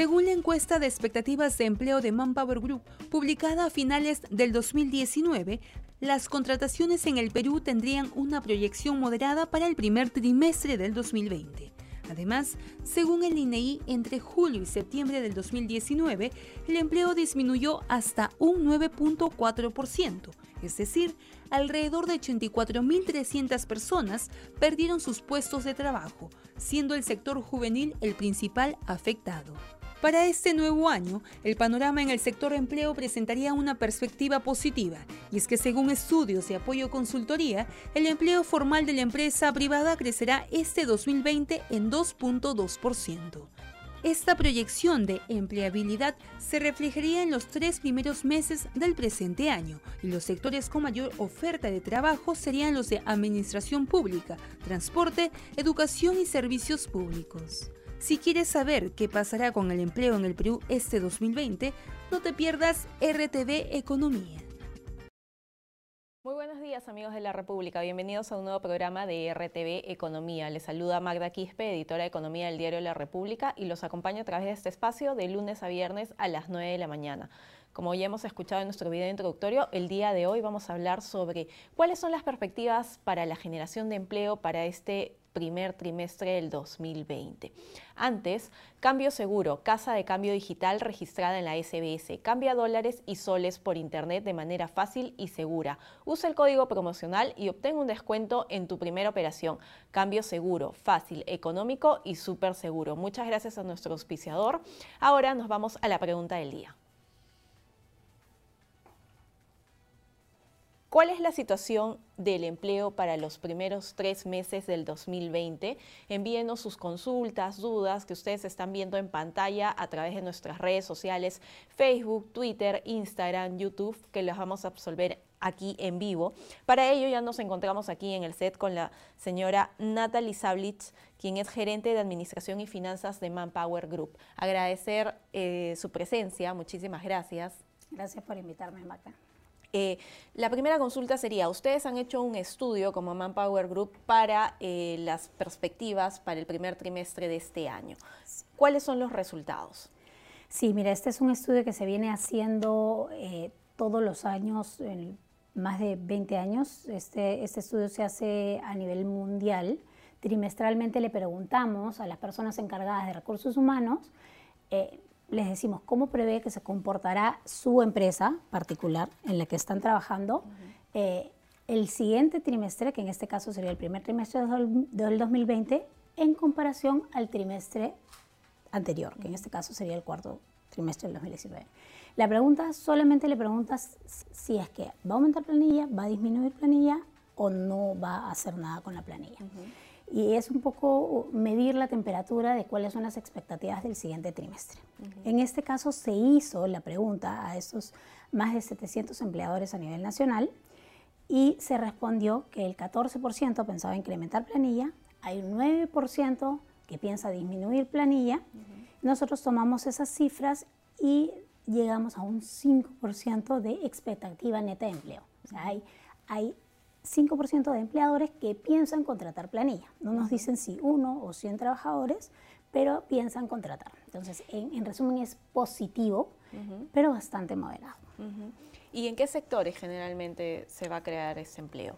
Según la encuesta de expectativas de empleo de Manpower Group, publicada a finales del 2019, las contrataciones en el Perú tendrían una proyección moderada para el primer trimestre del 2020. Además, según el INEI, entre julio y septiembre del 2019, el empleo disminuyó hasta un 9.4%, es decir, alrededor de 84.300 personas perdieron sus puestos de trabajo, siendo el sector juvenil el principal afectado. Para este nuevo año, el panorama en el sector empleo presentaría una perspectiva positiva, y es que según estudios de apoyo consultoría, el empleo formal de la empresa privada crecerá este 2020 en 2.2%. Esta proyección de empleabilidad se reflejaría en los tres primeros meses del presente año y los sectores con mayor oferta de trabajo serían los de administración pública, transporte, educación y servicios públicos. Si quieres saber qué pasará con el empleo en el Perú este 2020, no te pierdas RTV Economía. Muy buenos días amigos de la República, bienvenidos a un nuevo programa de RTV Economía. Les saluda Magda Quispe, editora de Economía del diario La República y los acompaño a través de este espacio de lunes a viernes a las 9 de la mañana. Como ya hemos escuchado en nuestro video introductorio, el día de hoy vamos a hablar sobre cuáles son las perspectivas para la generación de empleo para este primer trimestre del 2020. Antes, Cambio Seguro, casa de cambio digital registrada en la SBS. Cambia dólares y soles por internet de manera fácil y segura. Usa el código promocional y obtén un descuento en tu primera operación. Cambio seguro, fácil, económico y súper seguro. Muchas gracias a nuestro auspiciador. Ahora nos vamos a la pregunta del día. ¿Cuál es la situación del empleo para los primeros tres meses del 2020? Envíenos sus consultas, dudas que ustedes están viendo en pantalla a través de nuestras redes sociales, Facebook, Twitter, Instagram, YouTube, que las vamos a absolver aquí en vivo. Para ello ya nos encontramos aquí en el set con la señora Natalie Sablitz, quien es gerente de Administración y Finanzas de Manpower Group. Agradecer eh, su presencia, muchísimas gracias. Gracias por invitarme, Magda. Eh, la primera consulta sería, ustedes han hecho un estudio como Manpower Group para eh, las perspectivas para el primer trimestre de este año. ¿Cuáles son los resultados? Sí, mira, este es un estudio que se viene haciendo eh, todos los años, más de 20 años. Este, este estudio se hace a nivel mundial. Trimestralmente le preguntamos a las personas encargadas de recursos humanos les decimos cómo prevé que se comportará su empresa particular en la que están trabajando eh, el siguiente trimestre, que en este caso sería el primer trimestre del 2020, en comparación al trimestre anterior, que en este caso sería el cuarto trimestre del 2019. La pregunta solamente le preguntas si es que va a aumentar planilla, va a disminuir planilla o no va a hacer nada con la planilla y es un poco medir la temperatura de cuáles son las expectativas del siguiente trimestre. En este caso se hizo la pregunta a esos más de 700 empleadores a nivel nacional y se respondió que el 14% pensaba incrementar planilla, hay un 9% que piensa disminuir planilla. Nosotros tomamos esas cifras y llegamos a un 5% de expectativa neta de empleo. O sea, hay, hay 5% de empleadores que piensan contratar planilla. No nos dicen si uno o 100 trabajadores, pero piensan contratar. Entonces, en, resumen, es positivo, pero bastante moderado. ¿Y en qué sectores generalmente se va a crear ese empleo?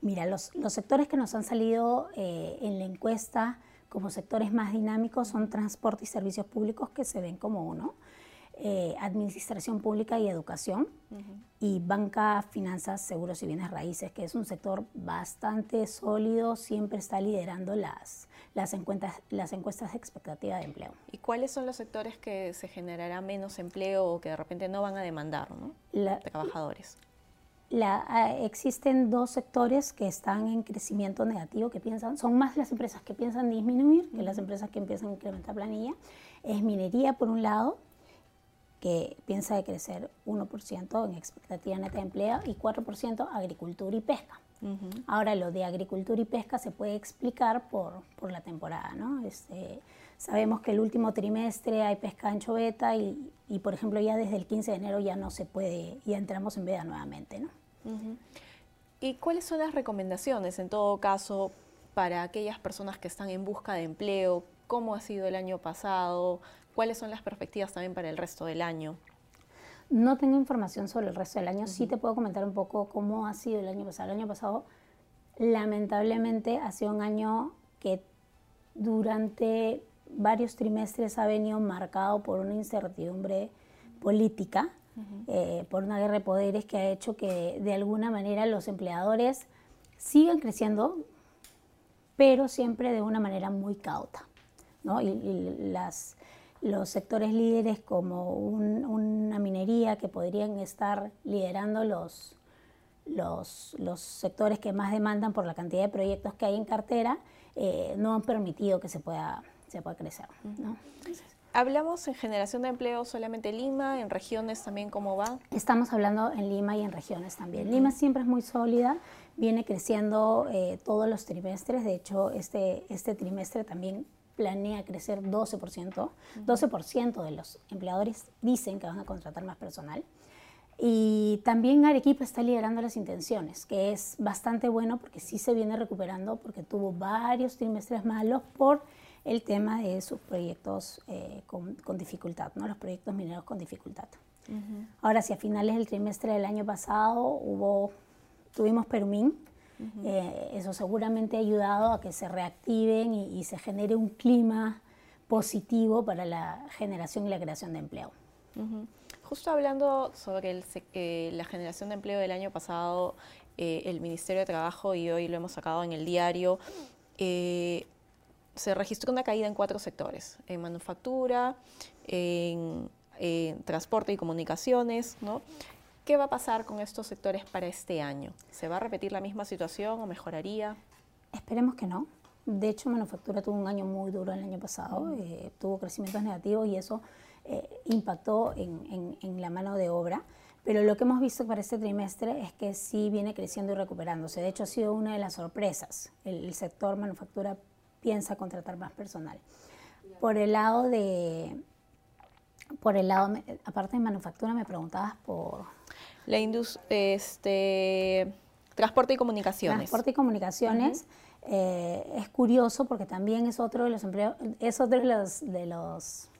Mira, los, sectores que nos han salido eh, en la encuesta como sectores más dinámicos son transporte y servicios públicos que se ven como uno. Eh, administración pública y educación, y banca, finanzas, seguros y bienes raíces, que es un sector bastante sólido, siempre está liderando las, las, encuestas, las encuestas de expectativa de empleo. ¿Y cuáles son los sectores que se generará menos empleo o que de repente no van a demandar ¿no? trabajadores? La, ah, existen dos sectores que están en crecimiento negativo, que piensan, son más las empresas que piensan disminuir que las empresas que empiezan a incrementar planilla. Es minería por un lado, que piensa de crecer 1% en expectativa neta de empleo y 4% agricultura y pesca. Ahora, lo de agricultura y pesca se puede explicar por, por la temporada, ¿no? Este, sabemos que el último trimestre hay pesca en choveta y, y, por ejemplo, ya desde el 15 de enero ya no se puede, ya entramos en veda nuevamente, ¿no? ¿Y cuáles son las recomendaciones, en todo caso, para aquellas personas que están en busca de empleo? ¿Cómo ha sido el año pasado? ¿Cuáles son las perspectivas también para el resto del año? No tengo información sobre el resto del año. Sí te puedo comentar un poco cómo ha sido el año pasado. El año pasado, lamentablemente, ha sido un año que durante varios trimestres ha venido marcado por una incertidumbre política, eh, por una guerra de poderes que ha hecho que de alguna manera los empleadores sigan creciendo, pero siempre de una manera muy cauta. ¿No? y las, los sectores líderes como una minería que podrían estar liderando los, los, los, sectores que más demandan por la cantidad de proyectos que hay en cartera, eh, no han permitido que se pueda, se pueda crecer. ¿Hablamos en generación de empleo solamente Lima, en regiones también cómo va? Estamos hablando en Lima y en regiones también. Lima siempre es muy sólida, viene creciendo eh, todos los trimestres, de hecho este, este trimestre también planea crecer 12%. 12% de los empleadores dicen que van a contratar más personal. Y también Arequipa está liderando las intenciones, que es bastante bueno porque sí se viene recuperando porque tuvo varios trimestres malos por el tema de sus proyectos eh, con, dificultad, ¿no? los proyectos mineros con dificultad. Ahora, si a finales del trimestre del año pasado hubo, tuvimos Perumín, eh, eso seguramente ha ayudado a que se reactiven y, se genere un clima positivo para la generación y la creación de empleo. Justo hablando sobre eh, la generación de empleo del año pasado, eh, el Ministerio de Trabajo, y hoy lo hemos sacado en el diario, se registró una caída en cuatro sectores, en manufactura, en, en transporte y comunicaciones, ¿no? ¿Qué va a pasar con estos sectores para este año? ¿Se va a repetir la misma situación o mejoraría? Esperemos que no. De hecho, manufactura tuvo un año muy duro el año pasado, mm. eh, tuvo crecimientos negativos y eso eh, impactó en, la mano de obra. Pero lo que hemos visto para este trimestre es que sí viene creciendo y recuperándose. De hecho, ha sido una de las sorpresas. El, sector manufactura piensa contratar más personal. Por el lado de, por el lado, aparte de manufactura, me preguntabas por la industria, este, transporte y comunicaciones. Transporte y comunicaciones. Eh, es curioso porque también es otro de los empleos, es otro de los, de los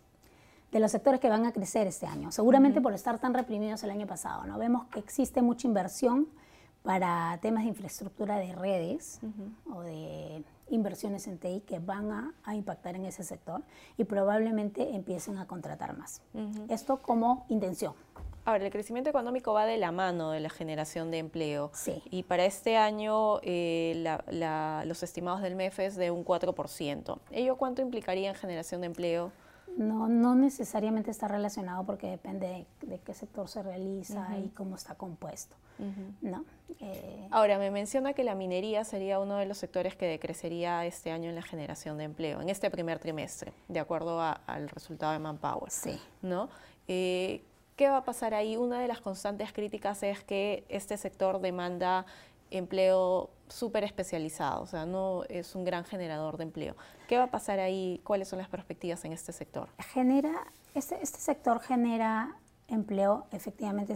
de los sectores que van a crecer este año, seguramente por estar tan reprimidos el año pasado. ¿no? Vemos que existe mucha inversión para temas de infraestructura de redes o de inversiones en TI que van a, a, impactar en ese sector y probablemente empiecen a contratar más. Esto como intención. Ahora, el crecimiento económico va de la mano de la generación de empleo. Sí. Y para este año eh, los estimados del MEF es de un 4%. ¿Ello cuánto implicaría en generación de empleo? No, no necesariamente está relacionado porque depende de, qué sector se realiza y cómo está compuesto. ¿no? Eh, Ahora, me menciona que la minería sería uno de los sectores que decrecería este año en la generación de empleo, en este primer trimestre, de acuerdo al resultado de Manpower. Sí. ¿no? Eh, ¿Qué va a pasar ahí? Una de las constantes críticas es que este sector demanda empleo súper especializado, o sea, no es un gran generador de empleo. ¿Qué va a pasar ahí? ¿Cuáles son las perspectivas en este sector? Genera, este, este sector genera empleo efectivamente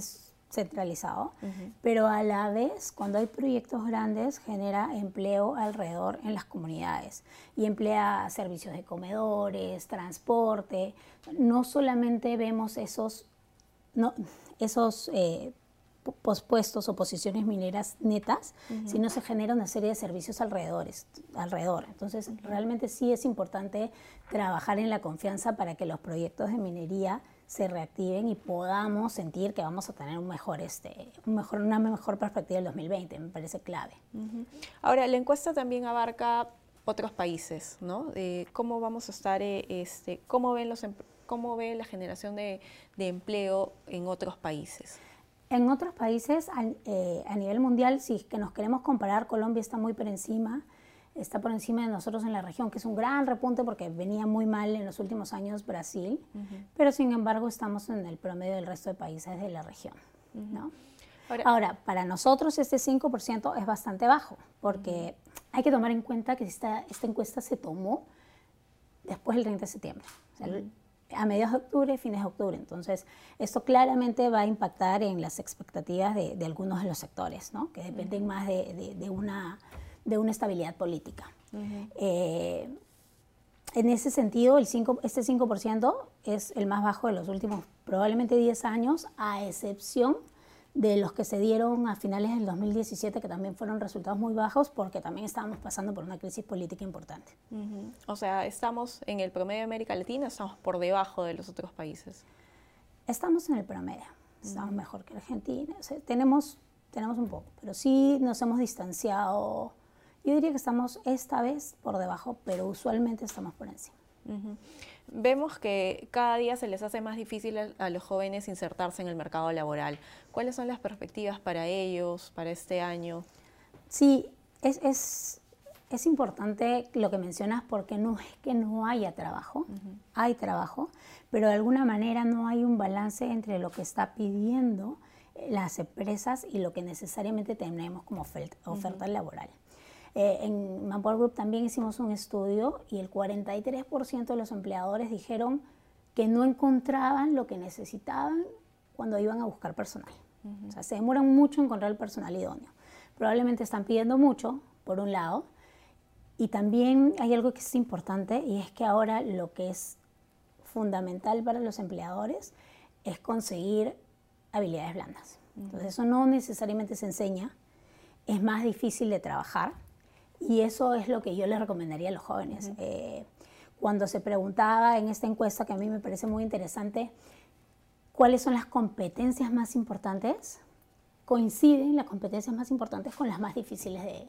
centralizado, pero a la vez, cuando hay proyectos grandes, genera empleo alrededor en las comunidades y emplea servicios de comedores, transporte. No solamente vemos esos no, esos eh, pospuestos o posiciones mineras netas, sino se genera una serie de servicios alrededores, alrededor. Entonces, realmente sí es importante trabajar en la confianza para que los proyectos de minería se reactiven y podamos sentir que vamos a tener un mejor, este, un mejor, una mejor perspectiva del 2020, me parece clave. Ahora, la encuesta también abarca otros países, ¿no? ¿Cómo vamos a estar, eh, este, cómo ven los ¿Cómo ve la generación de, empleo en otros países? En otros países, eh, a, nivel mundial, si que nos queremos comparar, Colombia está muy por encima, está por encima de nosotros en la región, que es un gran repunte porque venía muy mal en los últimos años Brasil, pero sin embargo estamos en el promedio del resto de países de la región. Ahora, para nosotros este 5% es bastante bajo, porque hay que tomar en cuenta que esta, esta encuesta se tomó después del 30 de septiembre a mediados de octubre, fines de octubre. Entonces, esto claramente va a impactar en las expectativas de, algunos de los sectores, ¿no? que dependen más de, una, de una estabilidad política. Eh, en ese sentido, el 5, este 5% es el más bajo de los últimos probablemente 10 años, a excepción de los que se dieron a finales del 2017, que también fueron resultados muy bajos porque también estábamos pasando por una crisis política importante. O sea, estamos en el promedio de América Latina, estamos por debajo de los otros países. Estamos en el promedio, estamos mejor que Argentina, tenemos, tenemos un poco, pero sí nos hemos distanciado. Yo diría que estamos esta vez por debajo, pero usualmente estamos por encima. Vemos que cada día se les hace más difícil a, los jóvenes insertarse en el mercado laboral. ¿Cuáles son las perspectivas para ellos, para este año? Sí, es, es, es importante lo que mencionas porque no es que no haya trabajo, hay trabajo, pero de alguna manera no hay un balance entre lo que está pidiendo las empresas y lo que necesariamente tenemos como oferta, laboral. Eh, en Manpower Group también hicimos un estudio y el 43% de los empleadores dijeron que no encontraban lo que necesitaban cuando iban a buscar personal. O sea, se demoran mucho en encontrar el personal idóneo. Probablemente están pidiendo mucho, por un lado, y también hay algo que es importante y es que ahora lo que es fundamental para los empleadores es conseguir habilidades blandas. Entonces eso no necesariamente se enseña, es más difícil de trabajar y eso es lo que yo les recomendaría a los jóvenes. Eh, cuando se preguntaba en esta encuesta, que a mí me parece muy interesante, cuáles son las competencias más importantes, coinciden las competencias más importantes con las más difíciles de,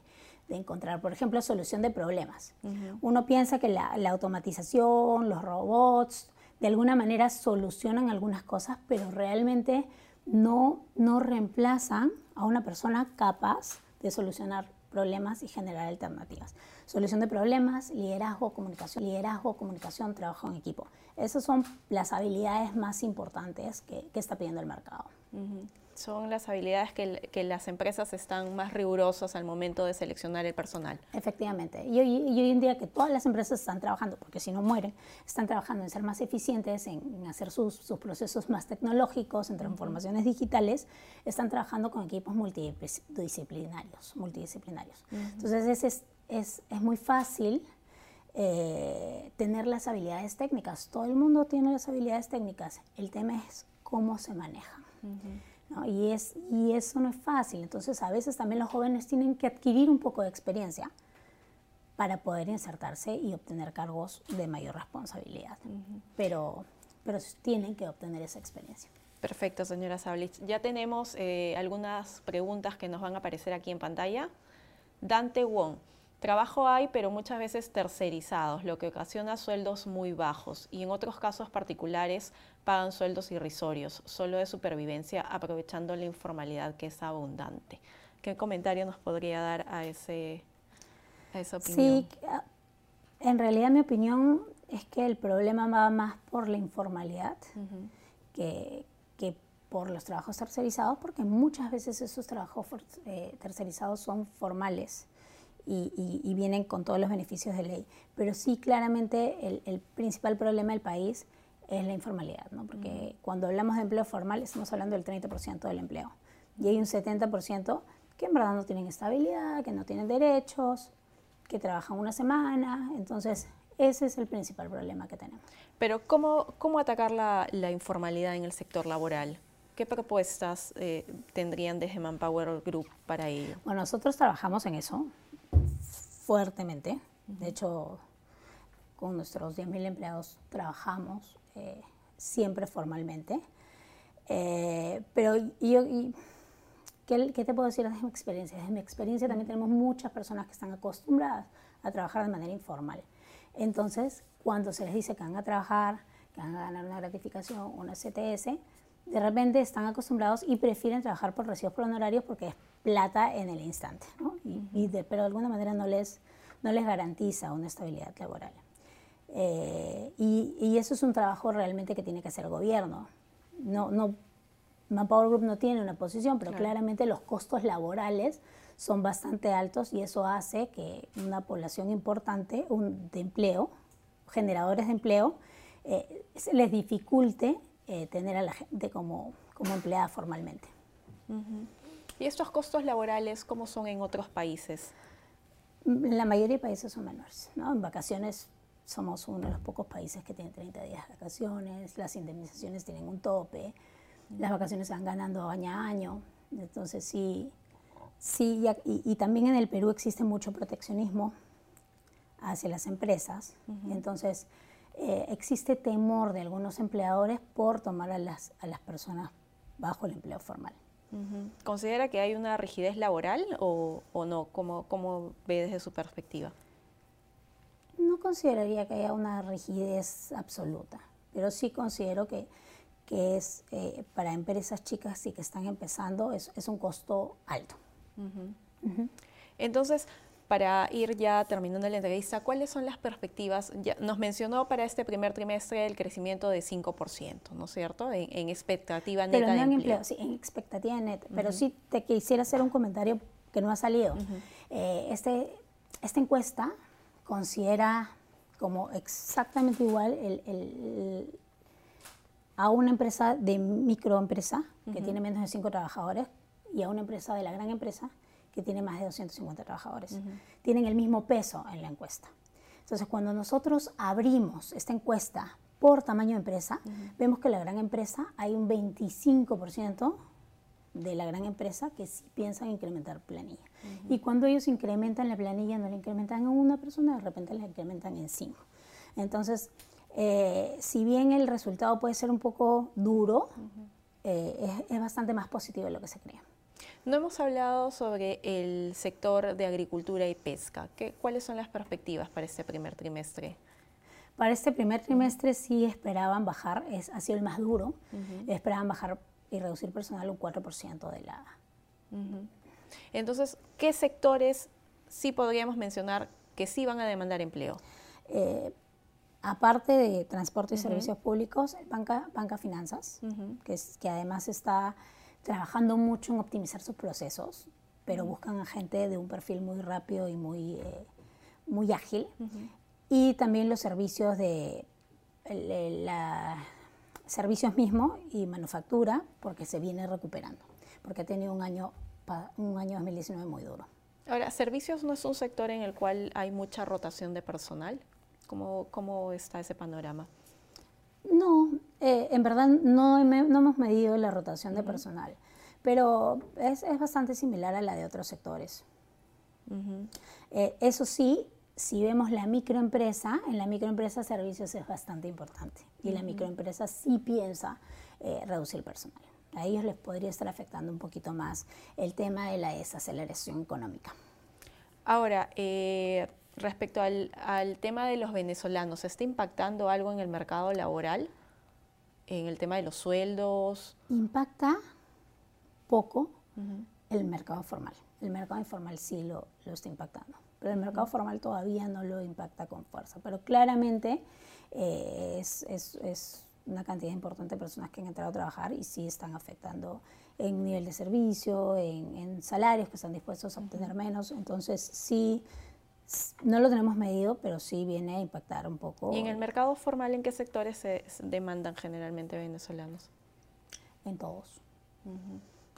encontrar. Por ejemplo, solución de problemas. Uno piensa que la, automatización, los robots, de alguna manera solucionan algunas cosas, pero realmente no, no reemplazan a una persona capaz de solucionar problemas y generar alternativas. Solución de problemas, liderazgo, comunicación, liderazgo, comunicación, trabajo en equipo. Esas son las habilidades más importantes que, está pidiendo el mercado son las habilidades que, las empresas están más rigurosas al momento de seleccionar el personal. Efectivamente. Y hoy, en día que todas las empresas están trabajando, porque si no mueren, están trabajando en ser más eficientes, en, hacer sus, procesos más tecnológicos, en transformaciones digitales, están trabajando con equipos multidisciplinarios. multidisciplinarios. Entonces es, es, es, muy fácil eh, tener las habilidades técnicas. Todo el mundo tiene las habilidades técnicas. El tema es cómo se manejan. Y, es, y eso no es fácil. Entonces, a veces también los jóvenes tienen que adquirir un poco de experiencia para poder insertarse y obtener cargos de mayor responsabilidad. pero, pero tienen que obtener esa experiencia. Perfecto, señora Sablich. Ya tenemos eh, algunas preguntas que nos van a aparecer aquí en pantalla. Dante Wong. Trabajo hay, pero muchas veces tercerizados, lo que ocasiona sueldos muy bajos y en otros casos particulares pagan sueldos irrisorios, solo de supervivencia, aprovechando la informalidad que es abundante. ¿Qué comentario nos podría dar a, ese, a esa opinión? Sí, en realidad mi opinión es que el problema va más por la informalidad que, que, por los trabajos tercerizados, porque muchas veces esos trabajos eh, tercerizados son formales y, vienen con todos los beneficios de ley. Pero sí, claramente el, principal problema del país es la informalidad, ¿no? porque cuando hablamos de empleo formal estamos hablando del 30% del empleo y hay un 70% que en verdad no tienen estabilidad, que no tienen derechos, que trabajan una semana, entonces ese es el principal problema que tenemos. Pero ¿cómo, cómo atacar la, la informalidad en el sector laboral? ¿Qué propuestas eh, tendrían desde Manpower Group para ello? Bueno, nosotros trabajamos en eso fuertemente. De hecho, con nuestros 10.000 empleados trabajamos eh, siempre formalmente. Eh, pero yo, ¿qué, te puedo decir de mi experiencia? Desde mi experiencia también tenemos muchas personas que están acostumbradas a trabajar de manera informal. Entonces, cuando se les dice que van a trabajar, que van a ganar una gratificación, una CTS, de repente están acostumbrados y prefieren trabajar por recibos por honorarios porque es plata en el instante, ¿no? y, pero de alguna manera no les, no les garantiza una estabilidad laboral. Eh, y, eso es un trabajo realmente que tiene que hacer el gobierno. No, no, Manpower Group no tiene una posición, pero claramente los costos laborales son bastante altos y eso hace que una población importante de empleo, generadores de empleo, eh, se les dificulte eh, tener a la gente como, como empleada formalmente. ¿Y estos costos laborales cómo son en otros países? La mayoría de países son menores. ¿no? En vacaciones somos uno de los pocos países que tiene 30 días de vacaciones, las indemnizaciones tienen un tope, las vacaciones se van ganando año a año, entonces sí, sí, y, también en el Perú existe mucho proteccionismo hacia las empresas, entonces eh, existe temor de algunos empleadores por tomar a las, a las personas bajo el empleo formal. ¿Considera que hay una rigidez laboral o, o no? ¿Cómo, ¿Cómo ve desde su perspectiva? No consideraría que haya una rigidez absoluta, pero sí considero que, que es eh, para empresas chicas y que están empezando es, es un costo alto. Entonces, para ir ya terminando la entrevista, ¿cuáles son las perspectivas? Ya nos mencionó para este primer trimestre el crecimiento de 5%, ¿no es cierto? En, expectativa neta Pero no en empleo. sí, en expectativa neta. Pero sí te quisiera hacer un comentario que no ha salido. Eh, este, esta encuesta considera como exactamente igual el, a una empresa de microempresa que tiene menos de 5 trabajadores y a una empresa de la gran empresa que tiene más de 250 trabajadores. Tienen el mismo peso en la encuesta. Entonces, cuando nosotros abrimos esta encuesta por tamaño de empresa, vemos que la gran empresa hay un 25% de la gran empresa que sí piensan incrementar planilla. Y cuando ellos incrementan la planilla, no la incrementan en una persona, de repente la incrementan en cinco. Entonces, eh, si bien el resultado puede ser un poco duro, eh, es, es, bastante más positivo de lo que se cree. No hemos hablado sobre el sector de agricultura y pesca. ¿Qué, ¿Cuáles son las perspectivas para este primer trimestre? Para este primer trimestre sí esperaban bajar, es, ha sido el más duro, esperaban bajar y reducir personal un 4% de la... Entonces, ¿qué sectores sí podríamos mencionar que sí van a demandar empleo? Eh, aparte de transporte y servicios públicos, banca, banca finanzas, que, es, que además está trabajando mucho en optimizar sus procesos, pero buscan a gente de un perfil muy rápido y muy, eh, muy ágil. Y también los servicios de la, servicios mismos y manufactura, porque se viene recuperando, porque ha tenido un año, un año 2019 muy duro. Ahora, ¿servicios no es un sector en el cual hay mucha rotación de personal? ¿Cómo, cómo está ese panorama? No, eh, en verdad no, no, hemos medido la rotación de personal, pero es, es, bastante similar a la de otros sectores. Eh, eso sí, si vemos la microempresa, en la microempresa servicios es bastante importante y la microempresa sí piensa eh, reducir el personal. A ellos les podría estar afectando un poquito más el tema de la desaceleración económica. Ahora, eh, respecto al, tema de los venezolanos, ¿está impactando algo en el mercado laboral? ¿En el tema de los sueldos? Impacta poco el mercado formal. El mercado informal sí lo, está impactando, pero el mercado formal todavía no lo impacta con fuerza. Pero claramente eh, es, una cantidad importante de personas que han entrado a trabajar y sí están afectando en nivel de servicio, en, salarios que están dispuestos a obtener menos. Entonces sí no lo tenemos medido, pero sí viene a impactar un poco. ¿Y en el mercado formal en qué sectores se demandan generalmente venezolanos? En todos.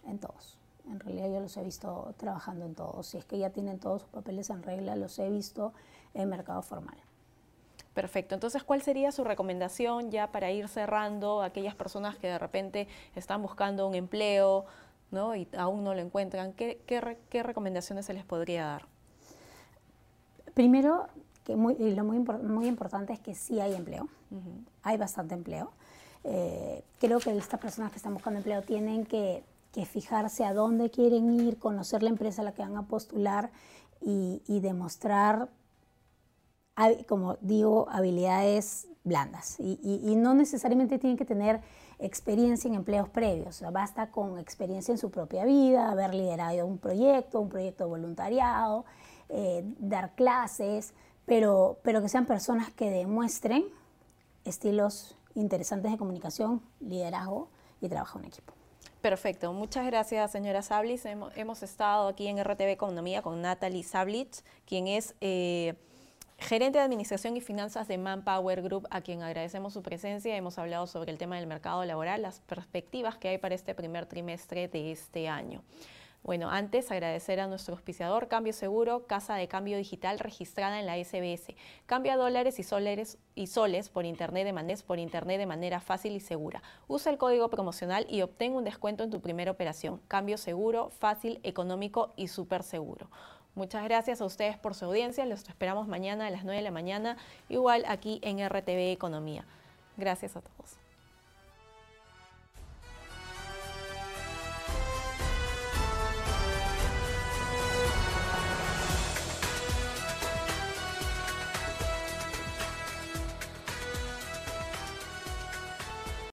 En todos. En realidad yo los he visto trabajando en todos. Si es que ya tienen todos sus papeles en regla, los he visto en mercado formal. Perfecto. Entonces, ¿cuál sería su recomendación ya para ir cerrando a aquellas personas que de repente están buscando un empleo ¿no? y aún no lo encuentran? ¿Qué, qué recomendaciones se les podría dar? Primero, que muy, lo muy, muy importante es que sí hay empleo, hay bastante empleo. Eh, creo que estas personas que están buscando empleo tienen que, fijarse a dónde quieren ir, conocer la empresa a la que van a postular y, demostrar, como digo, habilidades blandas. Y, no necesariamente tienen que tener experiencia en empleos previos, basta con experiencia en su propia vida, haber liderado un proyecto, un proyecto de voluntariado, eh, dar clases, pero, pero que sean personas que demuestren estilos interesantes de comunicación, liderazgo y trabajo en equipo. Perfecto, muchas gracias señora Sablis. Hemos, estado aquí en RTV Economía con Natalie Sablich, quien es eh, gerente de Administración y Finanzas de Manpower Group, a quien agradecemos su presencia. Hemos hablado sobre el tema del mercado laboral, las perspectivas que hay para este primer trimestre de este año. Bueno, antes agradecer a nuestro auspiciador Cambio Seguro, casa de cambio digital registrada en la SBS. Cambia dólares y soles, y soles por internet de manera, por internet de manera fácil y segura. Usa el código promocional y obtén un descuento en tu primera operación. Cambio seguro, fácil, económico y súper seguro. Muchas gracias a ustedes por su audiencia. Los esperamos mañana a las 9 de la mañana, igual aquí en RTV Economía. Gracias a todos.